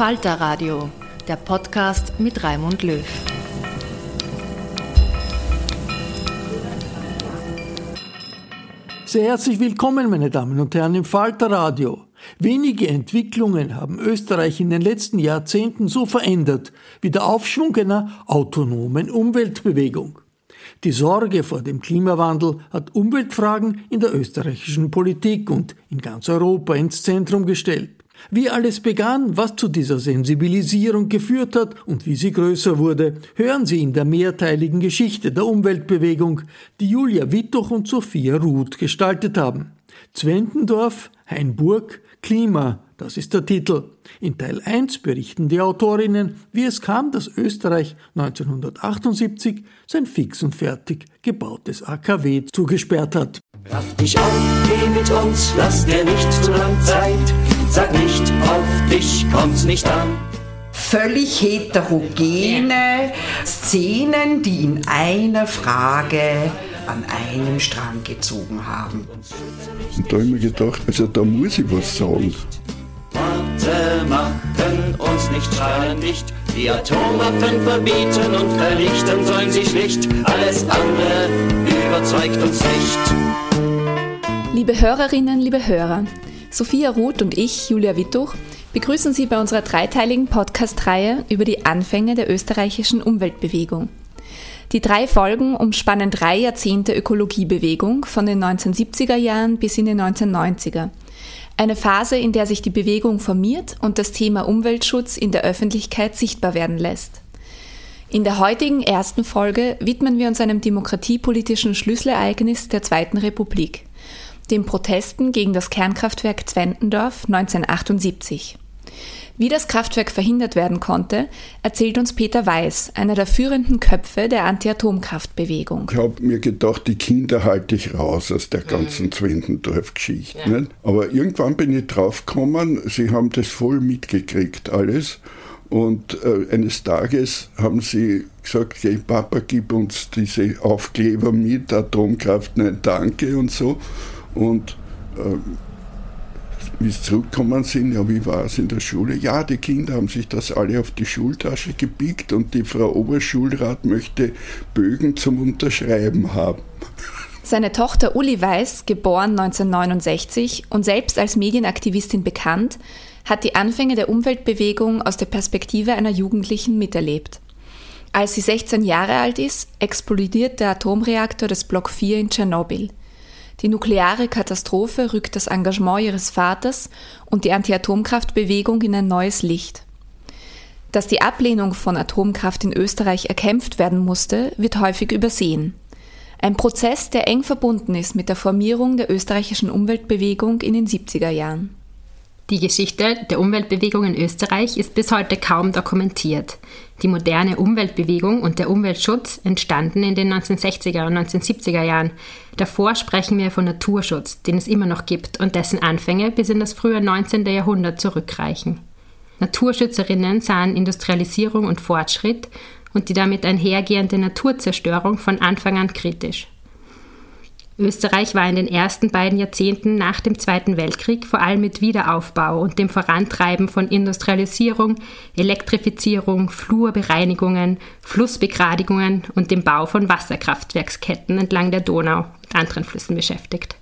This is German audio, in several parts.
Falter Radio, der Podcast mit Raimund Löw. Sehr herzlich willkommen, meine Damen und Herren, im Falter Radio. Wenige Entwicklungen haben Österreich in den letzten Jahrzehnten so verändert wie der Aufschwung einer autonomen Umweltbewegung. Die Sorge vor dem Klimawandel hat Umweltfragen in der österreichischen Politik und in ganz Europa ins Zentrum gestellt. Wie alles begann, was zu dieser Sensibilisierung geführt hat und wie sie größer wurde, hören Sie in der mehrteiligen Geschichte der Umweltbewegung, die Julia Wittoch und Sophia Ruth gestaltet haben. Zwentendorf, Hainburg, Klima, das ist der Titel. In Teil 1 berichten die Autorinnen, wie es kam, dass Österreich 1978 sein fix und fertig gebautes AKW zugesperrt hat. Raff dich auf, geh mit uns, lass dir nicht zu lang Zeit. Sag nicht, auf dich kommt's nicht an. Völlig heterogene Szenen, die in einer Frage an einem Strang gezogen haben. Und da habe ich mir gedacht, also da muss ich was sagen. Worte machen uns nicht, strahlen nicht. Die Atomwaffen verbieten und vernichten sollen sie schlicht. Alles andere überzeugt uns nicht. Liebe Hörerinnen, liebe Hörer, Sophia Ruth und ich, Julia Wittuch, begrüßen Sie bei unserer dreiteiligen Podcast-Reihe über die Anfänge der österreichischen Umweltbewegung. Die drei Folgen umspannen drei Jahrzehnte Ökologiebewegung von den 1970er Jahren bis in die 1990er. Eine Phase, in der sich die Bewegung formiert und das Thema Umweltschutz in der Öffentlichkeit sichtbar werden lässt. In der heutigen ersten Folge widmen wir uns einem demokratiepolitischen Schlüsselereignis der Zweiten Republik den Protesten gegen das Kernkraftwerk Zwentendorf 1978. Wie das Kraftwerk verhindert werden konnte, erzählt uns Peter Weiß, einer der führenden Köpfe der Anti-Atomkraftbewegung. Ich habe mir gedacht, die Kinder halte ich raus aus der ganzen mhm. Zwentendorf-Geschichte. Ja. Aber irgendwann bin ich draufgekommen, sie haben das voll mitgekriegt, alles. Und äh, eines Tages haben sie gesagt, hey Papa, gib uns diese Aufkleber mit, Atomkraft, nein, danke und so. Und äh, wie sie zurückgekommen sind, ja, wie war es in der Schule? Ja, die Kinder haben sich das alle auf die Schultasche gepickt und die Frau Oberschulrat möchte Bögen zum Unterschreiben haben. Seine Tochter Uli Weiß, geboren 1969 und selbst als Medienaktivistin bekannt, hat die Anfänge der Umweltbewegung aus der Perspektive einer Jugendlichen miterlebt. Als sie 16 Jahre alt ist, explodiert der Atomreaktor des Block 4 in Tschernobyl. Die nukleare Katastrophe rückt das Engagement ihres Vaters und die Anti-Atomkraft-Bewegung in ein neues Licht. Dass die Ablehnung von Atomkraft in Österreich erkämpft werden musste, wird häufig übersehen. Ein Prozess, der eng verbunden ist mit der Formierung der österreichischen Umweltbewegung in den 70er Jahren. Die Geschichte der Umweltbewegung in Österreich ist bis heute kaum dokumentiert. Die moderne Umweltbewegung und der Umweltschutz entstanden in den 1960er und 1970er Jahren. Davor sprechen wir von Naturschutz, den es immer noch gibt und dessen Anfänge bis in das frühe 19. Jahrhundert zurückreichen. Naturschützerinnen sahen Industrialisierung und Fortschritt und die damit einhergehende Naturzerstörung von Anfang an kritisch. Österreich war in den ersten beiden Jahrzehnten nach dem Zweiten Weltkrieg vor allem mit Wiederaufbau und dem Vorantreiben von Industrialisierung, Elektrifizierung, Flurbereinigungen, Flussbegradigungen und dem Bau von Wasserkraftwerksketten entlang der Donau und anderen Flüssen beschäftigt.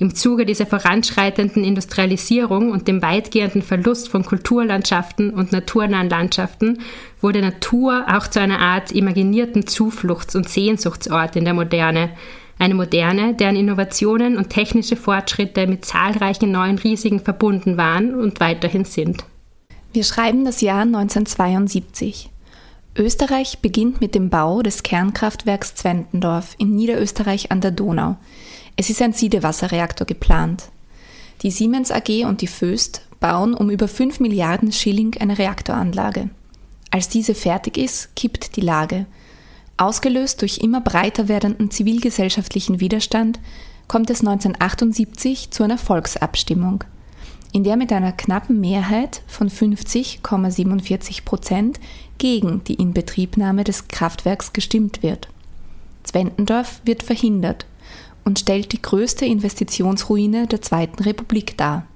Im Zuge dieser voranschreitenden Industrialisierung und dem weitgehenden Verlust von Kulturlandschaften und naturnahen Landschaften wurde Natur auch zu einer Art imaginierten Zufluchts- und Sehnsuchtsort in der Moderne, eine Moderne, deren Innovationen und technische Fortschritte mit zahlreichen neuen Risiken verbunden waren und weiterhin sind. Wir schreiben das Jahr 1972. Österreich beginnt mit dem Bau des Kernkraftwerks Zwentendorf in Niederösterreich an der Donau. Es ist ein Siedewasserreaktor geplant. Die Siemens AG und die Föst bauen um über 5 Milliarden Schilling eine Reaktoranlage. Als diese fertig ist, kippt die Lage – Ausgelöst durch immer breiter werdenden zivilgesellschaftlichen Widerstand kommt es 1978 zu einer Volksabstimmung, in der mit einer knappen Mehrheit von 50,47 Prozent gegen die Inbetriebnahme des Kraftwerks gestimmt wird. Zwentendorf wird verhindert und stellt die größte Investitionsruine der Zweiten Republik dar.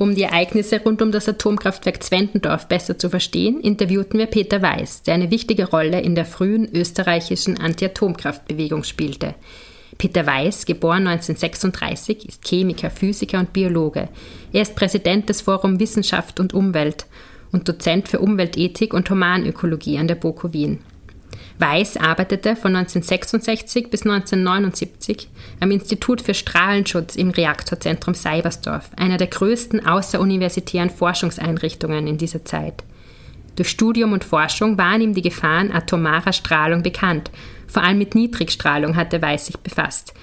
Um die Ereignisse rund um das Atomkraftwerk Zwentendorf besser zu verstehen, interviewten wir Peter Weiß, der eine wichtige Rolle in der frühen österreichischen Anti-Atomkraftbewegung spielte. Peter Weiß, geboren 1936, ist Chemiker, Physiker und Biologe. Er ist Präsident des Forum Wissenschaft und Umwelt und Dozent für Umweltethik und Humanökologie an der BOKU Wien. Weiß arbeitete von 1966 bis 1979 am Institut für Strahlenschutz im Reaktorzentrum Seibersdorf, einer der größten außeruniversitären Forschungseinrichtungen in dieser Zeit. Durch Studium und Forschung waren ihm die Gefahren atomarer Strahlung bekannt. Vor allem mit Niedrigstrahlung hatte Weiß sich befasst.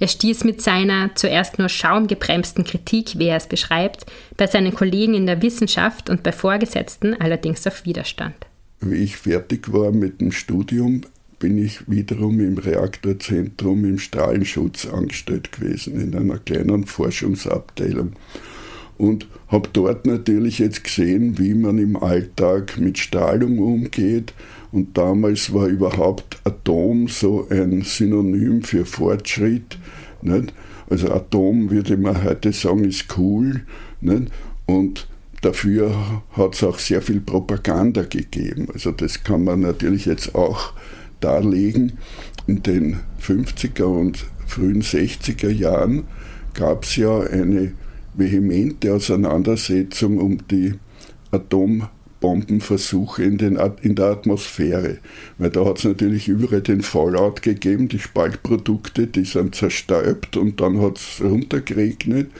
Er stieß mit seiner zuerst nur schaumgebremsten Kritik, wie er es beschreibt, bei seinen Kollegen in der Wissenschaft und bei Vorgesetzten allerdings auf Widerstand. Wie ich fertig war mit dem Studium, bin ich wiederum im Reaktorzentrum im Strahlenschutz angestellt gewesen, in einer kleinen Forschungsabteilung. Und habe dort natürlich jetzt gesehen, wie man im Alltag mit Strahlung umgeht. Und damals war überhaupt Atom so ein Synonym für Fortschritt. Nicht? Also Atom würde man heute sagen, ist cool. Nicht? Und Dafür hat es auch sehr viel Propaganda gegeben. Also das kann man natürlich jetzt auch darlegen. In den 50er und frühen 60er Jahren gab es ja eine vehemente Auseinandersetzung um die Atombombenversuche in, den, in der Atmosphäre. Weil da hat es natürlich überall den Fallout gegeben, die Spaltprodukte, die sind zerstäubt und dann hat es runtergeregnet.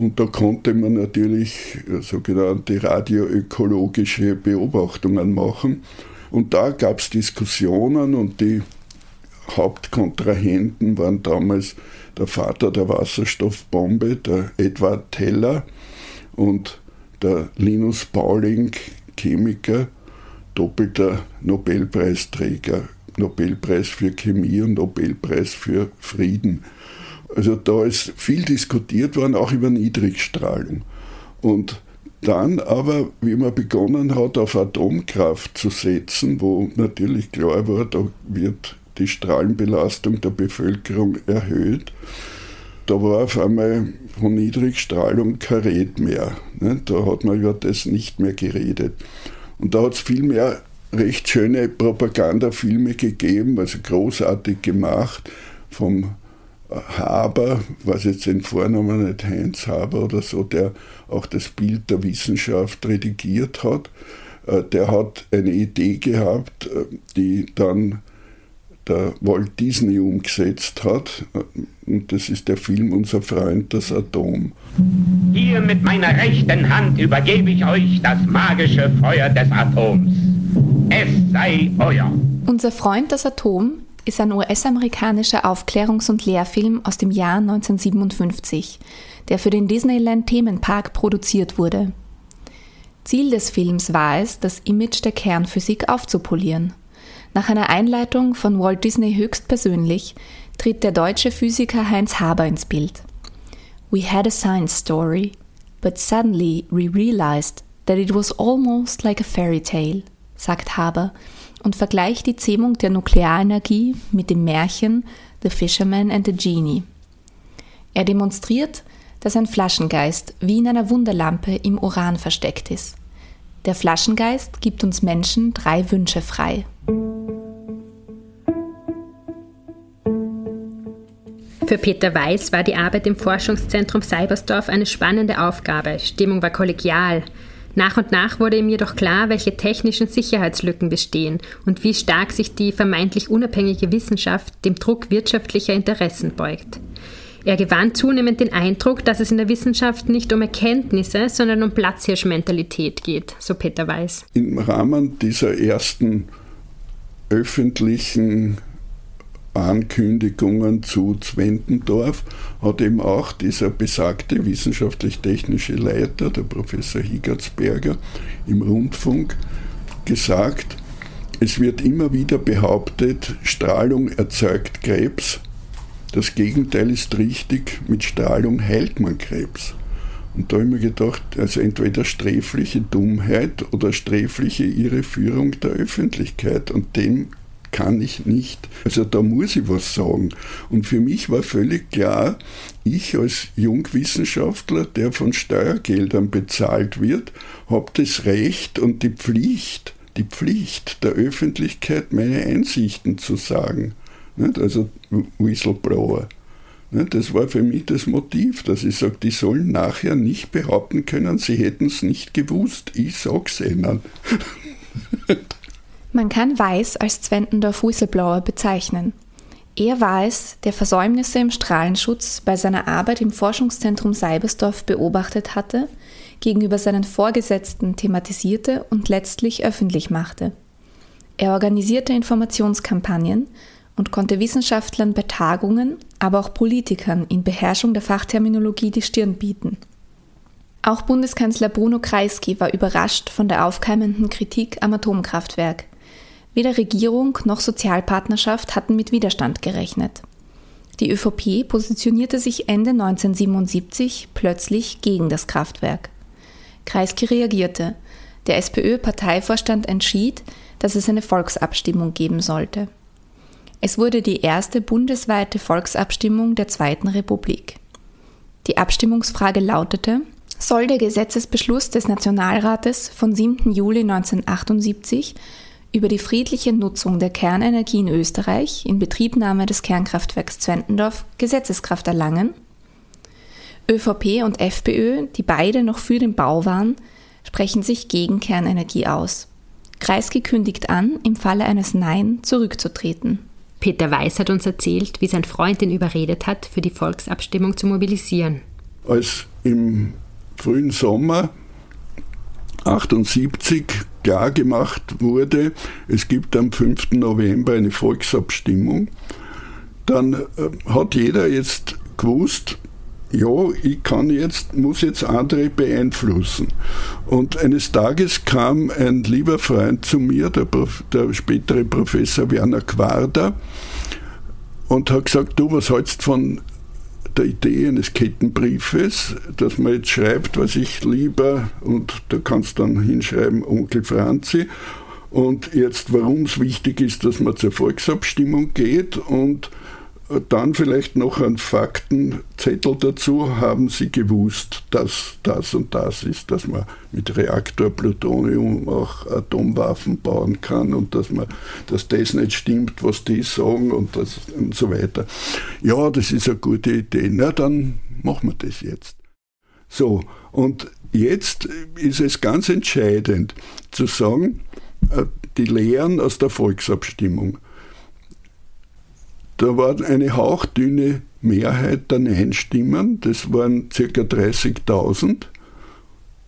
Und da konnte man natürlich sogenannte radioökologische Beobachtungen machen. Und da gab es Diskussionen und die Hauptkontrahenten waren damals der Vater der Wasserstoffbombe, der Edward Teller und der Linus Pauling, Chemiker, doppelter Nobelpreisträger, Nobelpreis für Chemie und Nobelpreis für Frieden. Also da ist viel diskutiert worden, auch über Niedrigstrahlung. Und dann aber, wie man begonnen hat, auf Atomkraft zu setzen, wo natürlich klar war, da wird die Strahlenbelastung der Bevölkerung erhöht, da war auf einmal von Niedrigstrahlung kein Red mehr. Ne? Da hat man über das nicht mehr geredet. Und da hat es viel mehr recht schöne Propagandafilme gegeben, also großartig gemacht, vom Haber, was jetzt den Vornamen nicht Heinz Haber oder so, der auch das Bild der Wissenschaft redigiert hat, äh, der hat eine Idee gehabt, äh, die dann der Walt Disney umgesetzt hat. Und das ist der Film Unser Freund das Atom. Hier mit meiner rechten Hand übergebe ich euch das magische Feuer des Atoms. Es sei euer. Unser Freund das Atom ist ein US-amerikanischer Aufklärungs- und Lehrfilm aus dem Jahr 1957, der für den Disneyland Themenpark produziert wurde. Ziel des Films war es, das Image der Kernphysik aufzupolieren. Nach einer Einleitung von Walt Disney höchstpersönlich tritt der deutsche Physiker Heinz Haber ins Bild. We had a science story, but suddenly we realized that it was almost like a fairy tale, sagt Haber und vergleicht die Zähmung der Nuklearenergie mit dem Märchen The Fisherman and the Genie. Er demonstriert, dass ein Flaschengeist wie in einer Wunderlampe im Uran versteckt ist. Der Flaschengeist gibt uns Menschen drei Wünsche frei. Für Peter Weiß war die Arbeit im Forschungszentrum Seibersdorf eine spannende Aufgabe. Stimmung war kollegial. Nach und nach wurde ihm jedoch klar, welche technischen Sicherheitslücken bestehen und wie stark sich die vermeintlich unabhängige Wissenschaft dem Druck wirtschaftlicher Interessen beugt. Er gewann zunehmend den Eindruck, dass es in der Wissenschaft nicht um Erkenntnisse, sondern um Platzhirschmentalität geht, so Peter Weiß. Im Rahmen dieser ersten öffentlichen Ankündigungen zu Zwentendorf hat eben auch dieser besagte wissenschaftlich-technische Leiter, der Professor Higertsberger, im Rundfunk gesagt, es wird immer wieder behauptet, Strahlung erzeugt Krebs. Das Gegenteil ist richtig, mit Strahlung heilt man Krebs. Und da habe ich mir gedacht, also entweder sträfliche Dummheit oder sträfliche Irreführung der Öffentlichkeit. Und dem kann ich nicht. Also da muss ich was sagen. Und für mich war völlig klar, ich als Jungwissenschaftler, der von Steuergeldern bezahlt wird, habe das Recht und die Pflicht, die Pflicht der Öffentlichkeit, meine Einsichten zu sagen. Also Whistleblower. Das war für mich das Motiv, dass ich sage, die sollen nachher nicht behaupten können, sie hätten es nicht gewusst. Ich sag's ihnen. Man kann Weiß als Zwentendorf Whistleblower bezeichnen. Er war es, der Versäumnisse im Strahlenschutz bei seiner Arbeit im Forschungszentrum Seibersdorf beobachtet hatte, gegenüber seinen Vorgesetzten thematisierte und letztlich öffentlich machte. Er organisierte Informationskampagnen und konnte Wissenschaftlern bei Tagungen, aber auch Politikern in Beherrschung der Fachterminologie die Stirn bieten. Auch Bundeskanzler Bruno Kreisky war überrascht von der aufkeimenden Kritik am Atomkraftwerk. Weder Regierung noch Sozialpartnerschaft hatten mit Widerstand gerechnet. Die ÖVP positionierte sich Ende 1977 plötzlich gegen das Kraftwerk. Kreisky reagierte. Der SPÖ-Parteivorstand entschied, dass es eine Volksabstimmung geben sollte. Es wurde die erste bundesweite Volksabstimmung der Zweiten Republik. Die Abstimmungsfrage lautete, soll der Gesetzesbeschluss des Nationalrates von 7. Juli 1978 über die friedliche Nutzung der Kernenergie in Österreich in Betriebnahme des Kernkraftwerks Zwentendorf Gesetzeskraft erlangen. ÖVP und FPÖ, die beide noch für den Bau waren, sprechen sich gegen Kernenergie aus. Kreisky kündigt an, im Falle eines Nein zurückzutreten. Peter Weiß hat uns erzählt, wie sein Freund ihn überredet hat, für die Volksabstimmung zu mobilisieren. Als im frühen Sommer 78 klargemacht wurde, es gibt am 5. November eine Volksabstimmung, dann äh, hat jeder jetzt gewusst, ja, ich kann jetzt, muss jetzt andere beeinflussen. Und eines Tages kam ein lieber Freund zu mir, der, der spätere Professor Werner Quarder, und hat gesagt, du, was hältst von der Idee eines Kettenbriefes, dass man jetzt schreibt, was ich lieber, und da kannst dann hinschreiben, Onkel Franzi, und jetzt, warum es wichtig ist, dass man zur Volksabstimmung geht und dann vielleicht noch ein Faktenzettel dazu. Haben Sie gewusst, dass das und das ist, dass man mit Reaktor Plutonium auch Atomwaffen bauen kann und dass man, dass das nicht stimmt, was die sagen und, das, und so weiter. Ja, das ist eine gute Idee. Na, dann machen wir das jetzt. So, und jetzt ist es ganz entscheidend zu sagen, äh, die Lehren aus der Volksabstimmung. Da war eine hauchdünne Mehrheit der Nein-Stimmen, das waren ca. 30.000.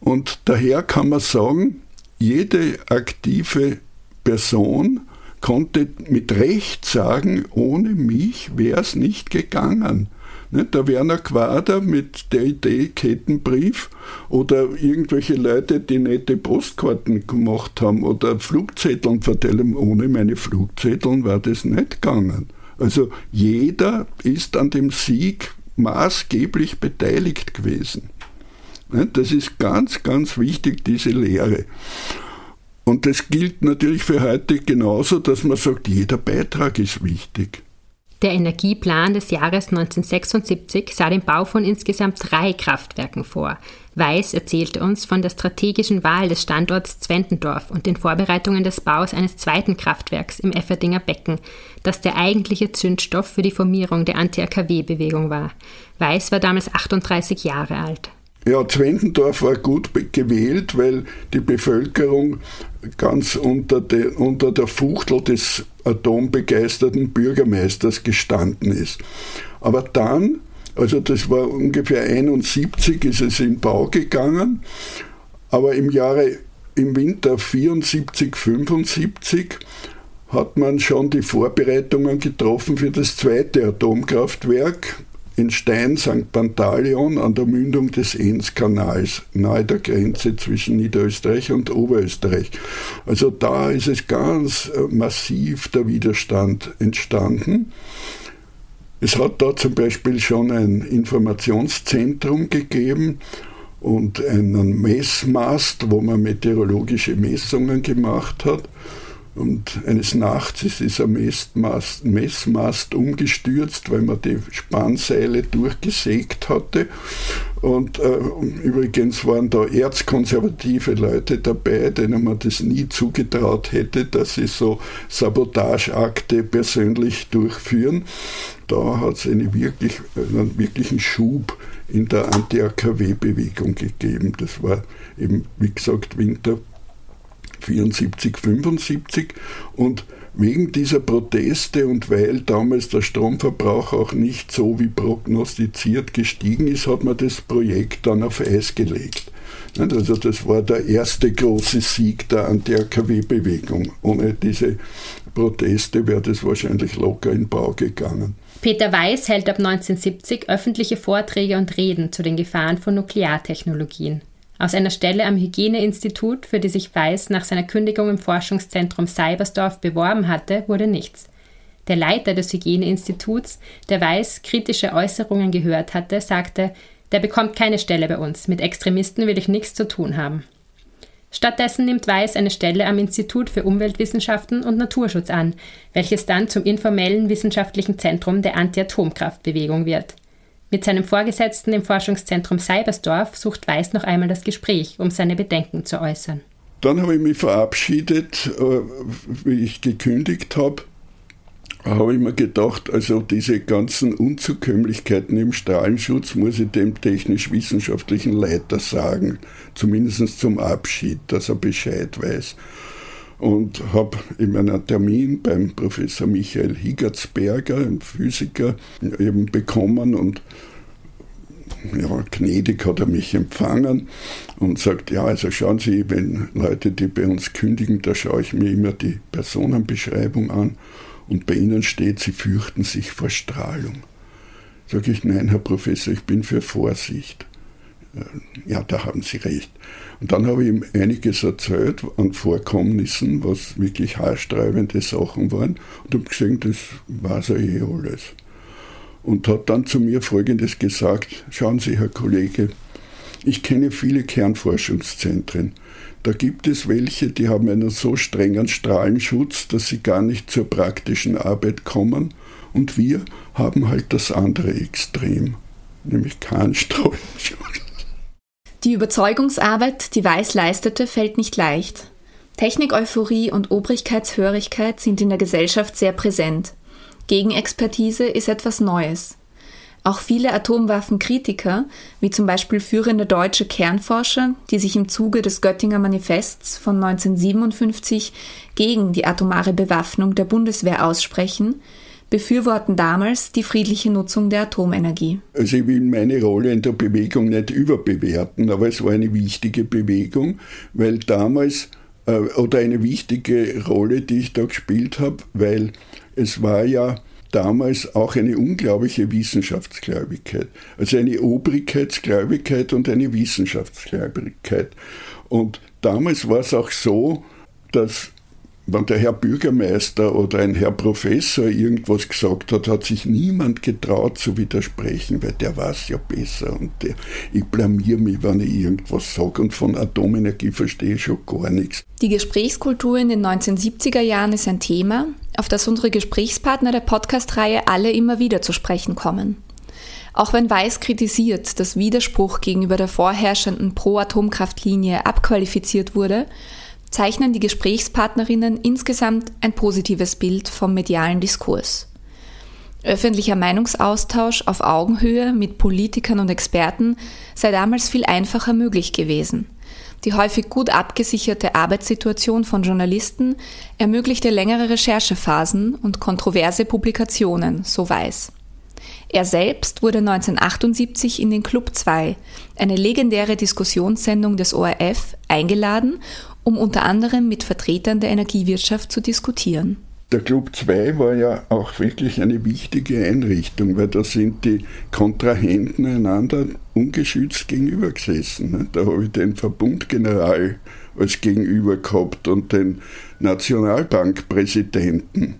Und daher kann man sagen, jede aktive Person konnte mit Recht sagen, ohne mich wäre es nicht gegangen. Der Werner Quader mit der Idee Kettenbrief oder irgendwelche Leute, die nette Postkarten gemacht haben oder Flugzetteln verteilen. Ohne meine Flugzetteln war das nicht gegangen. Also jeder ist an dem Sieg maßgeblich beteiligt gewesen. Das ist ganz, ganz wichtig, diese Lehre. Und das gilt natürlich für heute genauso, dass man sagt, jeder Beitrag ist wichtig. Der Energieplan des Jahres 1976 sah den Bau von insgesamt drei Kraftwerken vor. Weiß erzählte uns von der strategischen Wahl des Standorts Zwentendorf und den Vorbereitungen des Baus eines zweiten Kraftwerks im Efferdinger Becken, das der eigentliche Zündstoff für die Formierung der Anti-AKW-Bewegung war. Weiß war damals 38 Jahre alt. Ja, Zwentendorf war gut gewählt, weil die Bevölkerung ganz unter, de, unter der Fuchtel des atombegeisterten Bürgermeisters gestanden ist. Aber dann, also das war ungefähr 71, ist es in Bau gegangen, aber im Jahre, im Winter 74, 75 hat man schon die Vorbereitungen getroffen für das zweite Atomkraftwerk, in Stein St. Pantaleon an der Mündung des Ennskanals, nahe der Grenze zwischen Niederösterreich und Oberösterreich. Also da ist es ganz äh, massiv der Widerstand entstanden. Es hat da zum Beispiel schon ein Informationszentrum gegeben und einen Messmast, wo man meteorologische Messungen gemacht hat. Und eines Nachts ist dieser Messmast, Messmast umgestürzt, weil man die Spannseile durchgesägt hatte. Und äh, übrigens waren da erzkonservative Leute dabei, denen man das nie zugetraut hätte, dass sie so Sabotageakte persönlich durchführen. Da hat es eine wirklich, einen wirklichen Schub in der Anti-AKW-Bewegung gegeben. Das war eben, wie gesagt, Winter 74, 75 und wegen dieser Proteste und weil damals der Stromverbrauch auch nicht so wie prognostiziert gestiegen ist, hat man das Projekt dann auf Eis gelegt. Also das war der erste große Sieg der Anti-AKW-Bewegung. Ohne diese Proteste wäre das wahrscheinlich locker in Bau gegangen. Peter Weiß hält ab 1970 öffentliche Vorträge und Reden zu den Gefahren von Nukleartechnologien. Aus einer Stelle am Hygieneinstitut, für die sich Weiß nach seiner Kündigung im Forschungszentrum Seibersdorf beworben hatte, wurde nichts. Der Leiter des Hygieneinstituts, der Weiß kritische Äußerungen gehört hatte, sagte, der bekommt keine Stelle bei uns, mit Extremisten will ich nichts zu tun haben. Stattdessen nimmt Weiß eine Stelle am Institut für Umweltwissenschaften und Naturschutz an, welches dann zum informellen wissenschaftlichen Zentrum der Anti-Atomkraftbewegung wird. Mit seinem Vorgesetzten im Forschungszentrum Seibersdorf sucht Weiß noch einmal das Gespräch, um seine Bedenken zu äußern. Dann habe ich mich verabschiedet, äh, wie ich gekündigt habe. Habe ich mir gedacht, also diese ganzen Unzukömmlichkeiten im Strahlenschutz muss ich dem technisch-wissenschaftlichen Leiter sagen, zumindest zum Abschied, dass er Bescheid weiß und habe in meinem Termin beim Professor Michael Higgertsberger, einem Physiker, eben bekommen und ja, gnädig hat er mich empfangen und sagt, ja, also schauen Sie, wenn Leute, die bei uns kündigen, da schaue ich mir immer die Personenbeschreibung an und bei Ihnen steht, Sie fürchten sich vor Strahlung. Sage ich, nein, Herr Professor, ich bin für Vorsicht. Ja, da haben Sie recht. Und dann habe ich ihm einiges erzählt an Vorkommnissen, was wirklich haarsträubende Sachen waren. Und habe gesehen, das war so eh alles. Und hat dann zu mir Folgendes gesagt, schauen Sie, Herr Kollege, ich kenne viele Kernforschungszentren. Da gibt es welche, die haben einen so strengen Strahlenschutz, dass sie gar nicht zur praktischen Arbeit kommen. Und wir haben halt das andere Extrem, nämlich keinen Strahlenschutz. Die Überzeugungsarbeit, die Weiß leistete, fällt nicht leicht. Technik-Euphorie und Obrigkeitshörigkeit sind in der Gesellschaft sehr präsent. Gegenexpertise ist etwas Neues. Auch viele Atomwaffenkritiker, wie zum Beispiel führende deutsche Kernforscher, die sich im Zuge des Göttinger Manifests von 1957 gegen die atomare Bewaffnung der Bundeswehr aussprechen, befürworten damals die friedliche Nutzung der Atomenergie. Also ich will meine Rolle in der Bewegung nicht überbewerten, aber es war eine wichtige Bewegung, weil damals, äh, oder eine wichtige Rolle, die ich da gespielt habe, weil es war ja damals auch eine unglaubliche Wissenschaftsgläubigkeit. Also eine Obrigkeitsgläubigkeit und eine Wissenschaftsgläubigkeit. Und damals war es auch so, dass wenn der Herr Bürgermeister oder ein Herr Professor irgendwas gesagt hat, hat sich niemand getraut zu widersprechen, weil der weiß ja besser und der, ich blamier mich, wenn ich irgendwas sage und von Atomenergie verstehe ich schon gar nichts. Die Gesprächskultur in den 1970er Jahren ist ein Thema, auf das unsere Gesprächspartner der Podcast-Reihe alle immer wieder zu sprechen kommen. Auch wenn Weiß kritisiert, dass Widerspruch gegenüber der vorherrschenden Pro-Atomkraftlinie abqualifiziert wurde, zeichnen die Gesprächspartnerinnen insgesamt ein positives Bild vom medialen Diskurs. Öffentlicher Meinungsaustausch auf Augenhöhe mit Politikern und Experten sei damals viel einfacher möglich gewesen. Die häufig gut abgesicherte Arbeitssituation von Journalisten ermöglichte längere Recherchephasen und kontroverse Publikationen, so weiß. Er selbst wurde 1978 in den Club 2, eine legendäre Diskussionssendung des ORF, eingeladen um unter anderem mit Vertretern der Energiewirtschaft zu diskutieren. Der Club 2 war ja auch wirklich eine wichtige Einrichtung, weil da sind die Kontrahenten einander ungeschützt gegenüber gesessen. Da habe ich den Verbundgeneral als Gegenüber gehabt und den Nationalbankpräsidenten.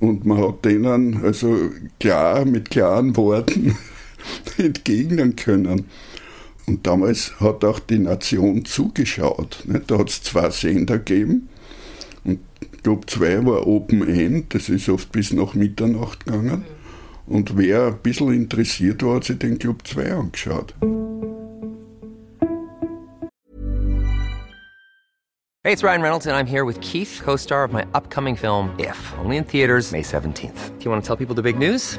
Und man hat denen also klar mit klaren Worten entgegnen können. Und damals hat auch die Nation zugeschaut. Da hat es zwei Sender gegeben. Und Club 2 war Open End, das ist oft bis nach Mitternacht gegangen. Und wer ein bisschen interessiert war, hat sich den Club 2 angeschaut. Hey, it's Ryan Reynolds and I'm here with Keith, co-star of my upcoming film If, only in theaters May 17th. Do you want to tell people the big news?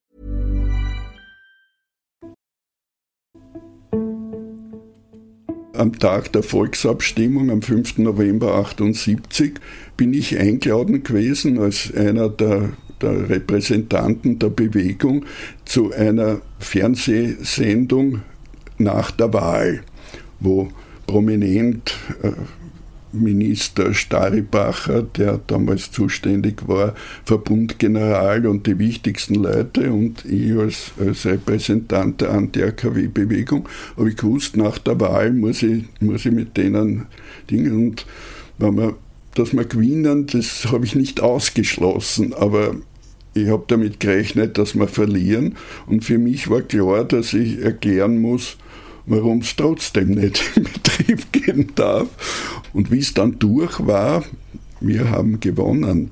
Am Tag der Volksabstimmung am 5. November 1978 bin ich eingeladen gewesen als einer der, der Repräsentanten der Bewegung zu einer Fernsehsendung nach der Wahl, wo prominent äh, Minister Staribacher, der damals zuständig war, Verbundgeneral und die wichtigsten Leute und ich als, als Repräsentant der Anti-AKW-Bewegung, habe ich gewusst, nach der Wahl muss ich, muss ich mit denen Dingen und wenn wir, dass wir gewinnen, das habe ich nicht ausgeschlossen, aber ich habe damit gerechnet, dass wir verlieren. Und für mich war klar, dass ich erklären muss, warum es trotzdem nicht in Betrieb gehen darf. Und wie es dann durch war, wir haben gewonnen.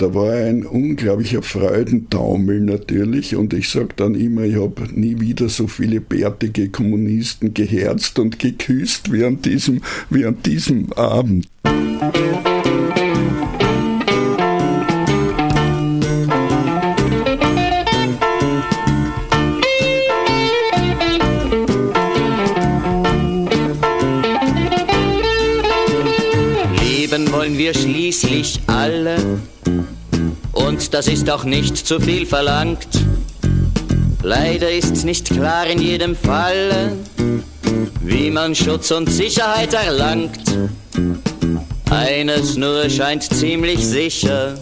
Da war ein unglaublicher Freudentaumel natürlich und ich sage dann immer, ich habe nie wieder so viele bärtige Kommunisten geherzt und geküsst wie an diesem, wie an diesem Abend. Wir schließlich alle. Und das ist auch nicht zu viel verlangt. Leider ist's nicht klar in jedem Falle, wie man Schutz und Sicherheit erlangt. Eines nur scheint ziemlich sicher,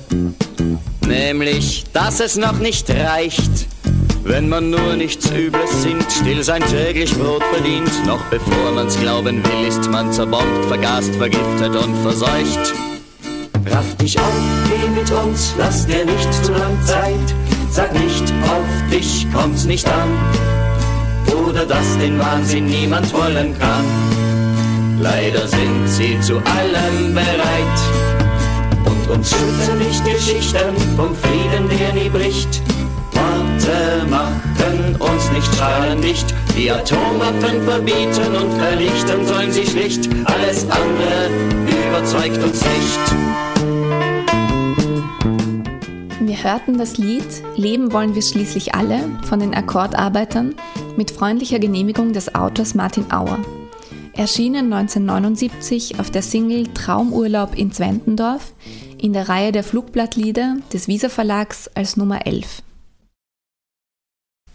nämlich, dass es noch nicht reicht wenn man nur nichts Übles sinnt, still sein täglich Brot verdient. Noch bevor man's glauben will, ist man zerbombt, vergast, vergiftet und verseucht. Raff dich auf, geh mit uns, lass dir nicht zu lang Zeit. Sag nicht, auf dich kommt's nicht an. Oder dass den Wahnsinn niemand wollen kann. Leider sind sie zu allem bereit. Und uns schützen nicht Geschichten vom Frieden, der nie bricht. Worte machen uns nicht strahlendicht. Die Atomwaffen verbieten und vernichten sollen sie schlicht. Alles andere überzeugt uns nicht. Wir hörten das Lied Leben wollen wir schließlich alle von den Akkordarbeitern mit freundlicher Genehmigung des Autors Martin Auer. Erschienen 1979 auf der Single Traumurlaub in Zwentendorf in der Reihe der Flugblattlieder des Wieser Verlags als Nummer 11.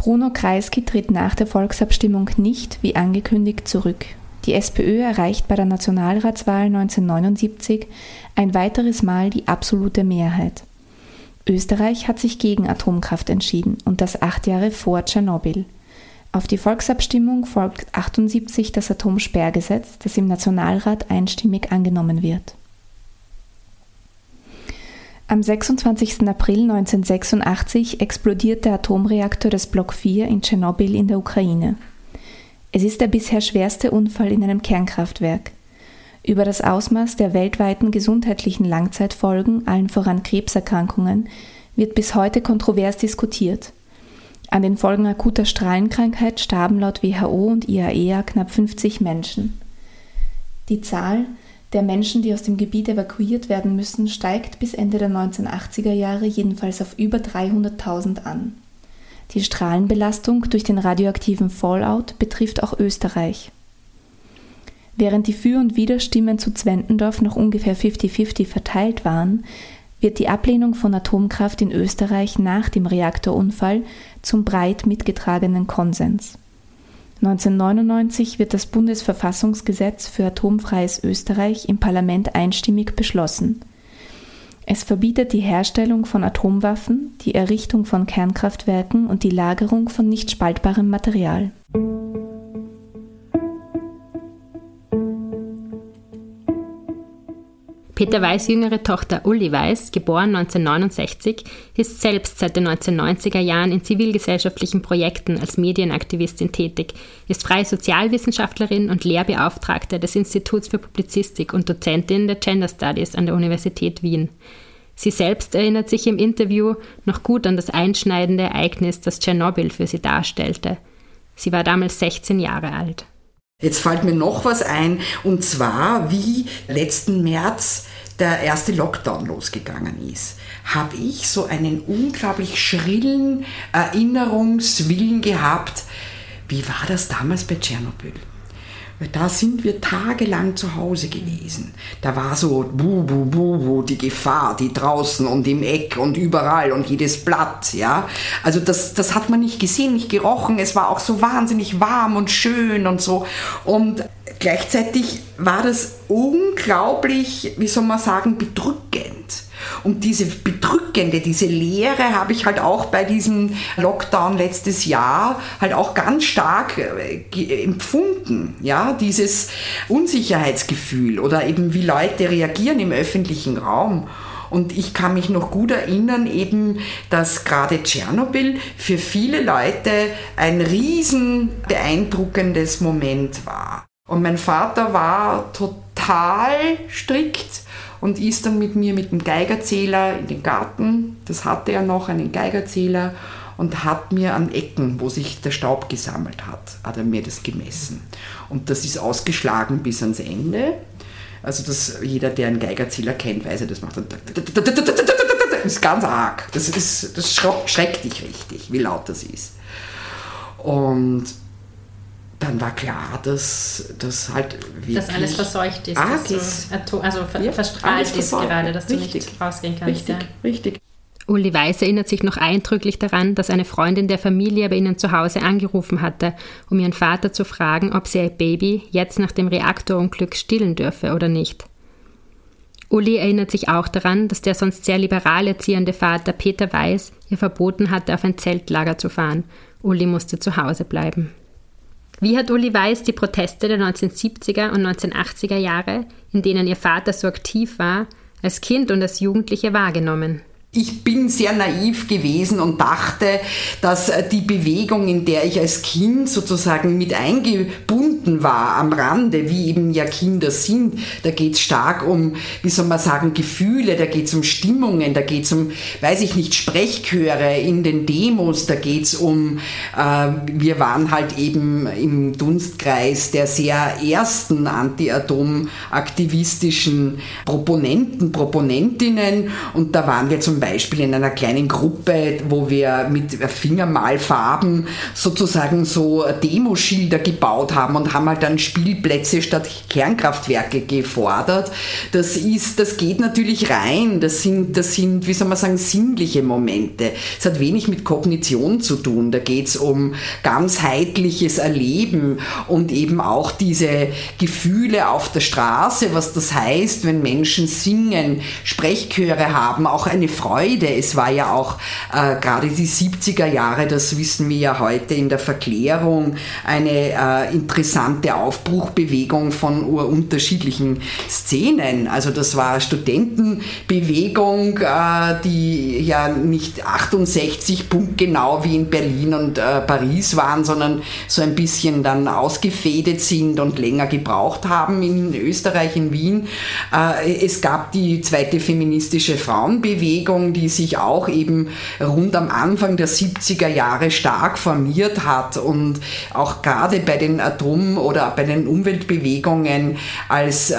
Bruno Kreisky tritt nach der Volksabstimmung nicht, wie angekündigt, zurück. Die SPÖ erreicht bei der Nationalratswahl 1979 ein weiteres Mal die absolute Mehrheit. Österreich hat sich gegen Atomkraft entschieden und das acht Jahre vor Tschernobyl. Auf die Volksabstimmung folgt 78 das Atomsperrgesetz, das im Nationalrat einstimmig angenommen wird. Am 26. April 1986 explodiert der Atomreaktor des Block 4 in Tschernobyl in der Ukraine. Es ist der bisher schwerste Unfall in einem Kernkraftwerk. Über das Ausmaß der weltweiten gesundheitlichen Langzeitfolgen, allen voran Krebserkrankungen, wird bis heute kontrovers diskutiert. An den Folgen akuter Strahlenkrankheit starben laut WHO und IAEA e knapp 50 Menschen. Die Zahl der Menschen, die aus dem Gebiet evakuiert werden müssen, steigt bis Ende der 1980er Jahre jedenfalls auf über 300.000 an. Die Strahlenbelastung durch den radioaktiven Fallout betrifft auch Österreich. Während die Für- und Widerstimmen zu Zwentendorf noch ungefähr 50-50 verteilt waren, wird die Ablehnung von Atomkraft in Österreich nach dem Reaktorunfall zum breit mitgetragenen Konsens. 1999 wird das Bundesverfassungsgesetz für atomfreies Österreich im Parlament einstimmig beschlossen. Es verbietet die Herstellung von Atomwaffen, die Errichtung von Kernkraftwerken und die Lagerung von nicht spaltbarem Material. Peter Weiß' jüngere Tochter Uli Weiß, geboren 1969, ist selbst seit den 1990er Jahren in zivilgesellschaftlichen Projekten als Medienaktivistin tätig, ist freie Sozialwissenschaftlerin und Lehrbeauftragte des Instituts für Publizistik und Dozentin der Gender Studies an der Universität Wien. Sie selbst erinnert sich im Interview noch gut an das einschneidende Ereignis, das Tschernobyl für sie darstellte. Sie war damals 16 Jahre alt. Jetzt fällt mir noch was ein, und zwar, wie letzten März der erste Lockdown losgegangen ist, habe ich so einen unglaublich schrillen Erinnerungswillen gehabt. Wie war das damals bei Tschernobyl? Da sind wir tagelang zu Hause gewesen. Da war so bu, bu, bu, bu, die Gefahr, die draußen und im Eck und überall und jedes Blatt, ja. Also das, das hat man nicht gesehen, nicht gerochen. Es war auch so wahnsinnig warm und schön und so. Und gleichzeitig war das unglaublich, wie soll man sagen, bedrückend. Und diese bedrückende, diese Leere habe ich halt auch bei diesem Lockdown letztes Jahr halt auch ganz stark äh, empfunden. Ja, dieses Unsicherheitsgefühl oder eben wie Leute reagieren im öffentlichen Raum. Und ich kann mich noch gut erinnern, eben, dass gerade Tschernobyl für viele Leute ein riesen beeindruckendes Moment war. Und mein Vater war total strikt und ist dann mit mir mit dem Geigerzähler in den Garten, das hatte er noch, einen Geigerzähler, und hat mir an Ecken, wo sich der Staub gesammelt hat, hat er mir das gemessen. Und das ist ausgeschlagen bis ans Ende. Also das, jeder, der einen Geigerzähler kennt, weiß ja, das macht. Das ist ganz arg. Das, ist, das schreckt dich richtig, wie laut das ist. Und dann war klar, dass das halt wirklich Dass alles verseucht ist, ist. Du, also ver ja, verstrahlt ist gerade, dass du richtig, nicht rausgehen kannst. Richtig, ja. richtig. Uli Weiß erinnert sich noch eindrücklich daran, dass eine Freundin der Familie bei ihnen zu Hause angerufen hatte, um ihren Vater zu fragen, ob sie ihr Baby jetzt nach dem Reaktorunglück stillen dürfe oder nicht. Uli erinnert sich auch daran, dass der sonst sehr liberal erziehende Vater Peter Weiß ihr verboten hatte, auf ein Zeltlager zu fahren. Uli musste zu Hause bleiben. Wie hat Uli Weiß die Proteste der 1970er und 1980er Jahre, in denen ihr Vater so aktiv war, als Kind und als Jugendliche wahrgenommen? Ich bin sehr naiv gewesen und dachte, dass äh, die Bewegung, in der ich als Kind sozusagen mit eingebunden war, am Rande, wie eben ja Kinder sind, da geht es stark um, wie soll man sagen, Gefühle, da geht es um Stimmungen, da geht es um, weiß ich nicht, Sprechchöre in den Demos, da geht es um, äh, wir waren halt eben im Dunstkreis der sehr ersten anti-atom-aktivistischen Proponenten, Proponentinnen und da waren wir zum Beispiel in einer kleinen Gruppe, wo wir mit Fingermalfarben sozusagen so Demoschilder gebaut haben und haben halt dann Spielplätze statt Kernkraftwerke gefordert. Das ist, das geht natürlich rein. Das sind, das sind, wie soll man sagen, sinnliche Momente. Es hat wenig mit Kognition zu tun. Da geht es um ganzheitliches Erleben und eben auch diese Gefühle auf der Straße, was das heißt, wenn Menschen singen, Sprechchöre haben, auch eine Freude Freude. Es war ja auch äh, gerade die 70er Jahre, das wissen wir ja heute in der Verklärung, eine äh, interessante Aufbruchbewegung von unterschiedlichen Szenen. Also das war Studentenbewegung, äh, die ja nicht 68 punktgenau wie in Berlin und äh, Paris waren, sondern so ein bisschen dann ausgefädet sind und länger gebraucht haben in Österreich, in Wien. Äh, es gab die zweite feministische Frauenbewegung, Bewegung, die sich auch eben rund am Anfang der 70er Jahre stark formiert hat und auch gerade bei den Atom- oder bei den Umweltbewegungen als äh,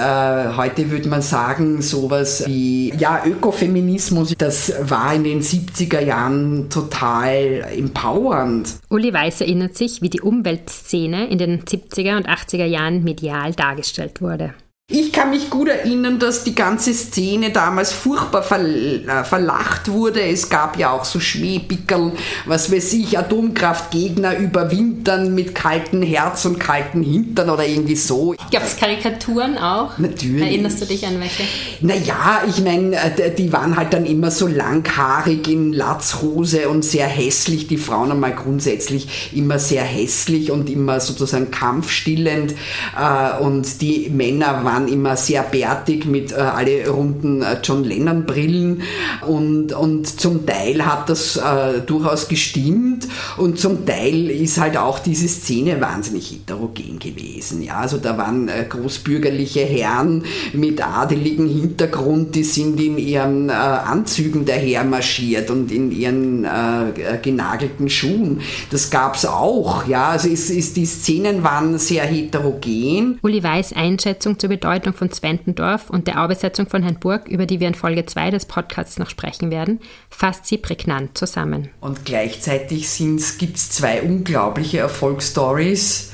heute würde man sagen sowas wie ja Ökofeminismus, das war in den 70er Jahren total empowernd. Uli Weiß erinnert sich, wie die Umweltszene in den 70er und 80er Jahren medial dargestellt wurde. Ich kann mich gut erinnern, dass die ganze Szene damals furchtbar äh, verlacht wurde. Es gab ja auch so Schmähpickerl, was weiß ich, Atomkraftgegner überwintern mit kaltem Herz und kalten Hintern oder irgendwie so. Gab es Karikaturen auch? Natürlich. Erinnerst du dich an welche? Naja, ich meine, äh, die waren halt dann immer so langhaarig in Latzhose und sehr hässlich. Die Frauen einmal grundsätzlich immer sehr hässlich und immer sozusagen kampfstillend. Äh, und die Männer waren waren immer sehr bärtig mit äh, alle runden äh, John Lennon Brillen und, und zum Teil hat das äh, durchaus gestimmt und zum Teil ist halt auch diese Szene wahnsinnig heterogen gewesen. Ja, also da waren äh, großbürgerliche Herren mit adeligem Hintergrund, die sind in ihren äh, Anzügen daher marschiert und in ihren äh, genagelten Schuhen. Das gab es auch. Ja, also ist, ist, die Szenen waren sehr heterogen. Uli Weiß Einschätzung zur Bedeutung Bedeutung von Zwentendorf und der Aubesetzung von Herrn Burg, über die wir in Folge 2 des Podcasts noch sprechen werden, fasst sie prägnant zusammen. Und gleichzeitig gibt es zwei unglaubliche Erfolgsstories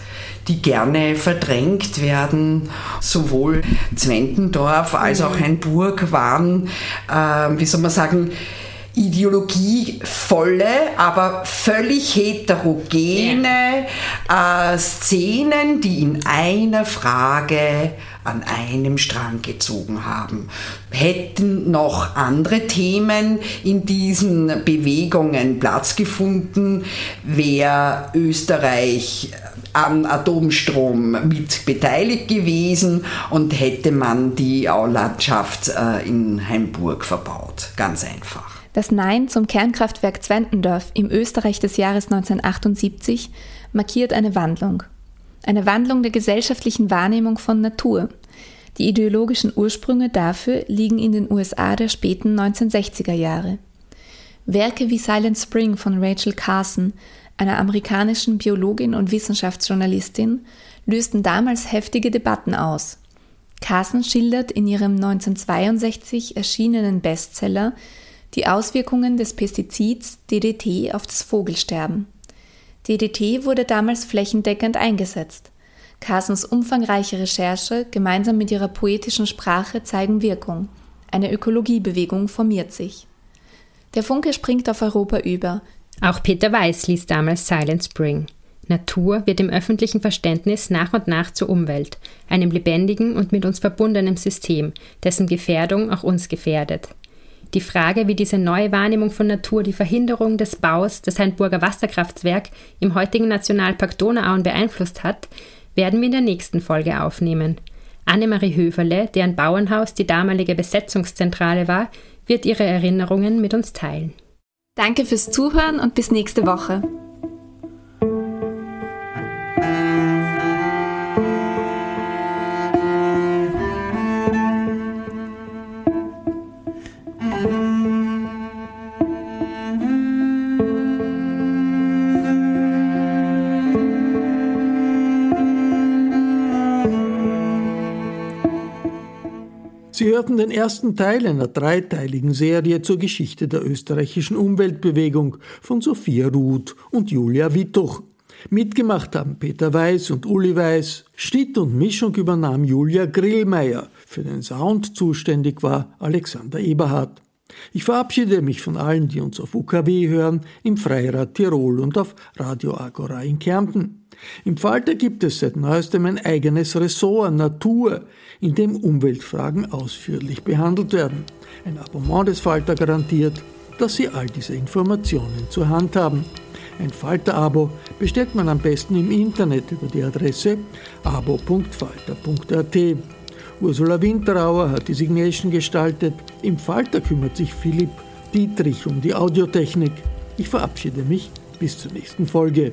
die gerne verdrängt werden. Sowohl Zwentendorf als auch Hainburg waren, äh, wie soll man sagen, ideologievolle, aber völlig heterogene äh, Szenen, die in einer Frage an einem Strang gezogen haben. Hätten noch andere Themen in diesen Bewegungen Platz gefunden, wäre Österreich an Atomstrom mit beteiligt gewesen und hätte man die Aulandschaft äh, in Heimburg verbaut. Ganz einfach. Das Nein zum Kernkraftwerk Zwentendorf im Österreich des Jahres 1978 markiert eine Wandlung. Eine Wandlung der gesellschaftlichen Wahrnehmung von Natur. Die ideologischen Ursprünge dafür liegen in den USA der späten 1960er Jahre. Werke wie Silent Spring von Rachel Carson, einer amerikanischen Biologin und Wissenschaftsjournalistin, lösten damals heftige Debatten aus. Carson schildert in ihrem 1962 erschienenen Bestseller die Auswirkungen des Pestizids DDT auf das Vogelsterben. DDT wurde damals flächendeckend eingesetzt. Carsons umfangreiche Recherche gemeinsam mit ihrer poetischen Sprache zeigen Wirkung. Eine Ökologiebewegung formiert sich. Der Funke springt auf Europa über. Auch Peter Weiß ließ damals Silent Spring. Natur wird im öffentlichen Verständnis nach und nach zur Umwelt, einem lebendigen und mit uns verbundenen System, dessen Gefährdung auch uns gefährdet. Die Frage, wie diese neue Wahrnehmung von Natur die Verhinderung des Baus des Hainburger Wasserkraftwerk im heutigen Nationalpark Donauauen beeinflusst hat, werden wir in der nächsten Folge aufnehmen. Annemarie Höferle, deren Bauernhaus die damalige Besetzungszentrale war, wird ihre Erinnerungen mit uns teilen. Danke fürs Zuhören und bis nächste Woche. Sie hörten den ersten Teil einer dreiteiligen Serie zur Geschichte der österreichischen Umweltbewegung von Sophia Ruth und Julia Wittuch. Mitgemacht haben Peter Weiß und Uli Weiß. Schnitt und Mischung übernahm Julia Grillmeier. Für den Sound zuständig war Alexander Eberhardt. Ich verabschiede mich von allen, die uns auf UKW hören, im Freirad Tirol und auf Radio Agora in Kärnten. Im Falter gibt es seit neuestem ein eigenes Ressort Natur, in dem Umweltfragen ausführlich behandelt werden. Ein Abonnement des Falter garantiert, dass Sie all diese Informationen zur Hand haben. Ein Falter-Abo bestellt man am besten im Internet über die Adresse abo.falter.at. Ursula Winterauer hat die Signation gestaltet. Im Falter kümmert sich Philipp Dietrich um die Audiotechnik. Ich verabschiede mich bis zur nächsten Folge.